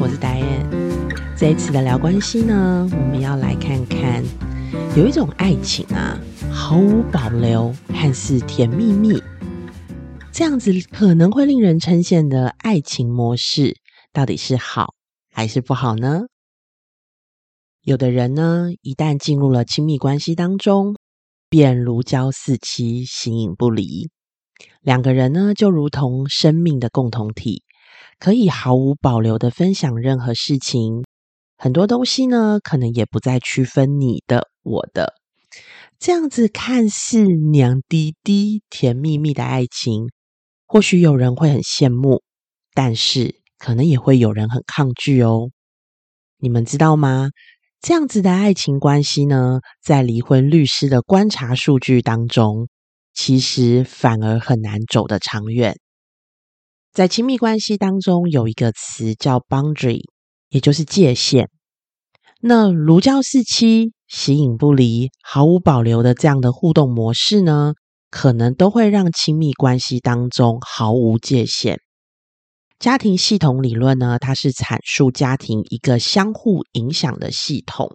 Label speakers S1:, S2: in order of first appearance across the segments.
S1: 我是戴燕。这一次的聊关系呢，我们要来看看，有一种爱情啊，毫无保留，看似甜蜜蜜，这样子可能会令人称羡的爱情模式，到底是好还是不好呢？有的人呢，一旦进入了亲密关系当中，便如胶似漆，形影不离。两个人呢，就如同生命的共同体，可以毫无保留的分享任何事情。很多东西呢，可能也不再区分你的、我的。这样子看似娘滴滴、甜蜜蜜的爱情，或许有人会很羡慕，但是可能也会有人很抗拒哦。你们知道吗？这样子的爱情关系呢，在离婚律师的观察数据当中，其实反而很难走得长远。在亲密关系当中，有一个词叫 boundary，也就是界限。那如胶似漆、形影不离、毫无保留的这样的互动模式呢，可能都会让亲密关系当中毫无界限。家庭系统理论呢，它是阐述家庭一个相互影响的系统，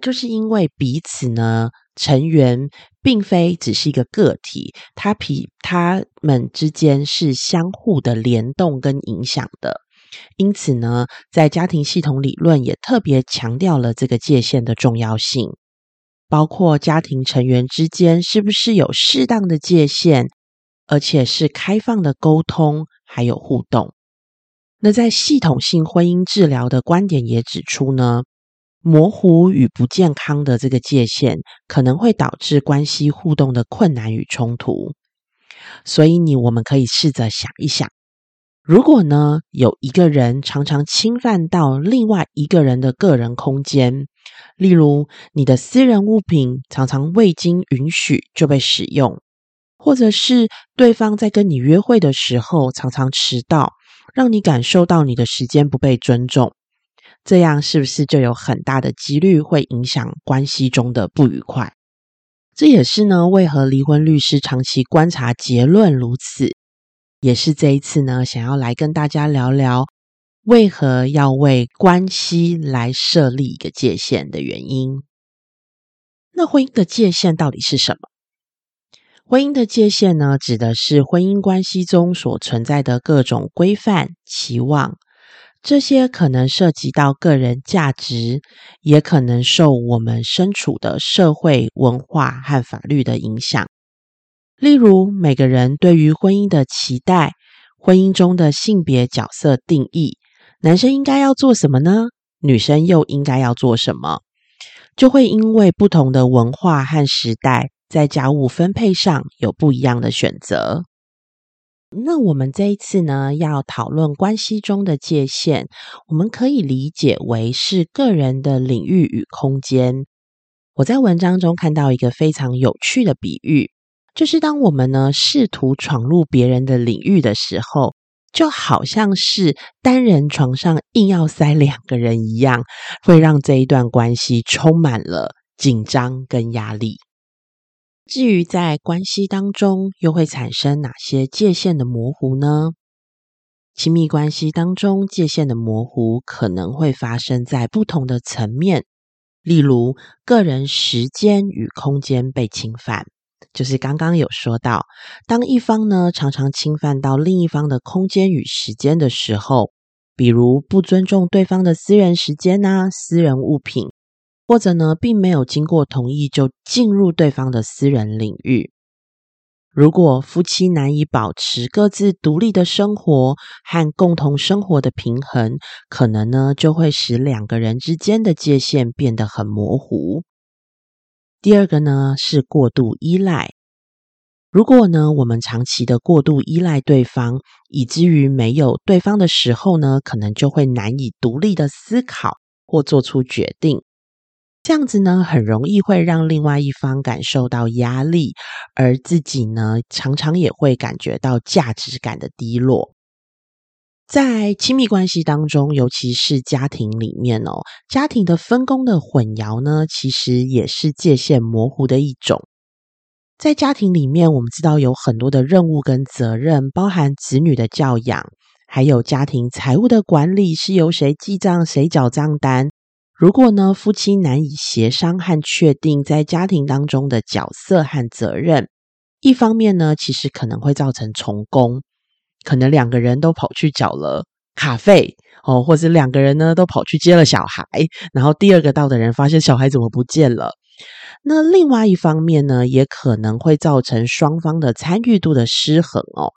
S1: 就是因为彼此呢成员并非只是一个个体，他比他们之间是相互的联动跟影响的。因此呢，在家庭系统理论也特别强调了这个界限的重要性，包括家庭成员之间是不是有适当的界限，而且是开放的沟通还有互动。那在系统性婚姻治疗的观点也指出呢，模糊与不健康的这个界限可能会导致关系互动的困难与冲突。所以，你我们可以试着想一想，如果呢有一个人常常侵犯到另外一个人的个人空间，例如你的私人物品常常未经允许就被使用，或者是对方在跟你约会的时候常常迟到。让你感受到你的时间不被尊重，这样是不是就有很大的几率会影响关系中的不愉快？这也是呢，为何离婚律师长期观察结论如此，也是这一次呢，想要来跟大家聊聊为何要为关系来设立一个界限的原因。那婚姻的界限到底是什么？婚姻的界限呢，指的是婚姻关系中所存在的各种规范、期望，这些可能涉及到个人价值，也可能受我们身处的社会文化和法律的影响。例如，每个人对于婚姻的期待，婚姻中的性别角色定义，男生应该要做什么呢？女生又应该要做什么？就会因为不同的文化和时代。在家务分配上有不一样的选择。那我们这一次呢，要讨论关系中的界限，我们可以理解为是个人的领域与空间。我在文章中看到一个非常有趣的比喻，就是当我们呢试图闯入别人的领域的时候，就好像是单人床上硬要塞两个人一样，会让这一段关系充满了紧张跟压力。至于在关系当中又会产生哪些界限的模糊呢？亲密关系当中界限的模糊可能会发生在不同的层面，例如个人时间与空间被侵犯，就是刚刚有说到，当一方呢常常侵犯到另一方的空间与时间的时候，比如不尊重对方的私人时间呐、私人物品。或者呢，并没有经过同意就进入对方的私人领域。如果夫妻难以保持各自独立的生活和共同生活的平衡，可能呢就会使两个人之间的界限变得很模糊。第二个呢是过度依赖。如果呢我们长期的过度依赖对方，以至于没有对方的时候呢，可能就会难以独立的思考或做出决定。这样子呢，很容易会让另外一方感受到压力，而自己呢，常常也会感觉到价值感的低落。在亲密关系当中，尤其是家庭里面哦，家庭的分工的混淆呢，其实也是界限模糊的一种。在家庭里面，我们知道有很多的任务跟责任，包含子女的教养、还有家庭财务的管理是由谁记账、谁缴账单。如果呢，夫妻难以协商和确定在家庭当中的角色和责任，一方面呢，其实可能会造成重工，可能两个人都跑去缴了卡费哦，或者两个人呢都跑去接了小孩，然后第二个到的人发现小孩怎么不见了。那另外一方面呢，也可能会造成双方的参与度的失衡哦。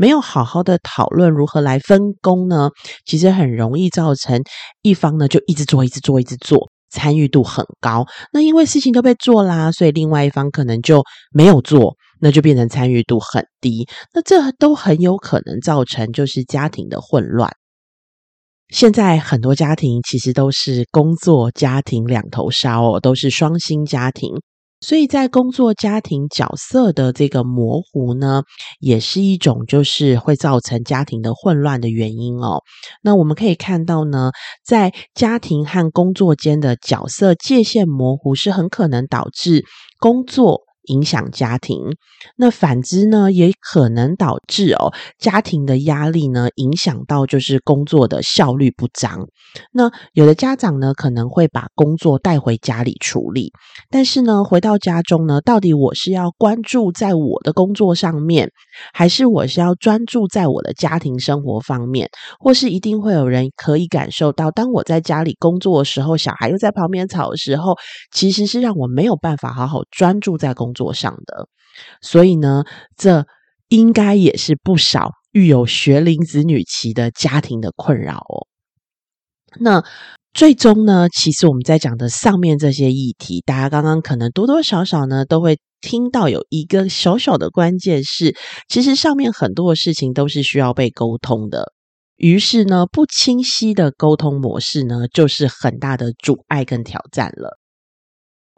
S1: 没有好好的讨论如何来分工呢？其实很容易造成一方呢就一直做、一直做、一直做，参与度很高。那因为事情都被做啦，所以另外一方可能就没有做，那就变成参与度很低。那这都很有可能造成就是家庭的混乱。现在很多家庭其实都是工作家庭两头烧哦，都是双薪家庭。所以在工作家庭角色的这个模糊呢，也是一种就是会造成家庭的混乱的原因哦。那我们可以看到呢，在家庭和工作间的角色界限模糊，是很可能导致工作。影响家庭，那反之呢，也可能导致哦家庭的压力呢，影响到就是工作的效率不彰。那有的家长呢，可能会把工作带回家里处理，但是呢，回到家中呢，到底我是要关注在我的工作上面，还是我是要专注在我的家庭生活方面？或是一定会有人可以感受到，当我在家里工作的时候，小孩又在旁边吵的时候，其实是让我没有办法好好专注在工作。作上的，所以呢，这应该也是不少育有学龄子女期的家庭的困扰哦。那最终呢，其实我们在讲的上面这些议题，大家刚刚可能多多少少呢都会听到有一个小小的关键是，其实上面很多的事情都是需要被沟通的。于是呢，不清晰的沟通模式呢，就是很大的阻碍跟挑战了。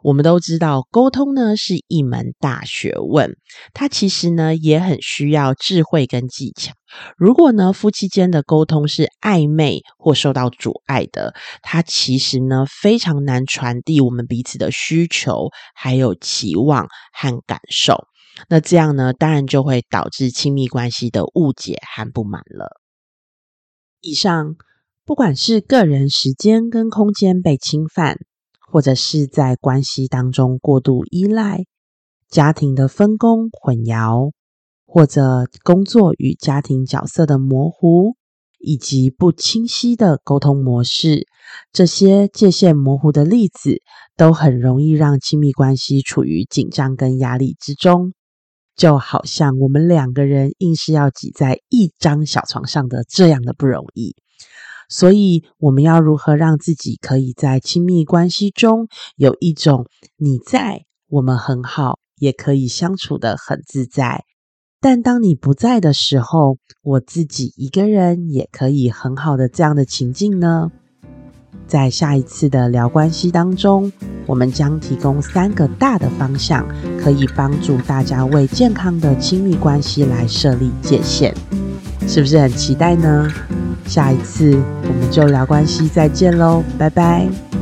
S1: 我们都知道，沟通呢是一门大学问，它其实呢也很需要智慧跟技巧。如果呢夫妻间的沟通是暧昧或受到阻碍的，它其实呢非常难传递我们彼此的需求、还有期望和感受。那这样呢，当然就会导致亲密关系的误解和不满了。以上，不管是个人时间跟空间被侵犯。或者是在关系当中过度依赖，家庭的分工混淆，或者工作与家庭角色的模糊，以及不清晰的沟通模式，这些界限模糊的例子，都很容易让亲密关系处于紧张跟压力之中。就好像我们两个人硬是要挤在一张小床上的这样的不容易。所以，我们要如何让自己可以在亲密关系中有一种你在，我们很好，也可以相处的很自在。但当你不在的时候，我自己一个人也可以很好的这样的情境呢？在下一次的聊关系当中，我们将提供三个大的方向，可以帮助大家为健康的亲密关系来设立界限。是不是很期待呢？下一次我们就聊关系，再见喽，拜拜。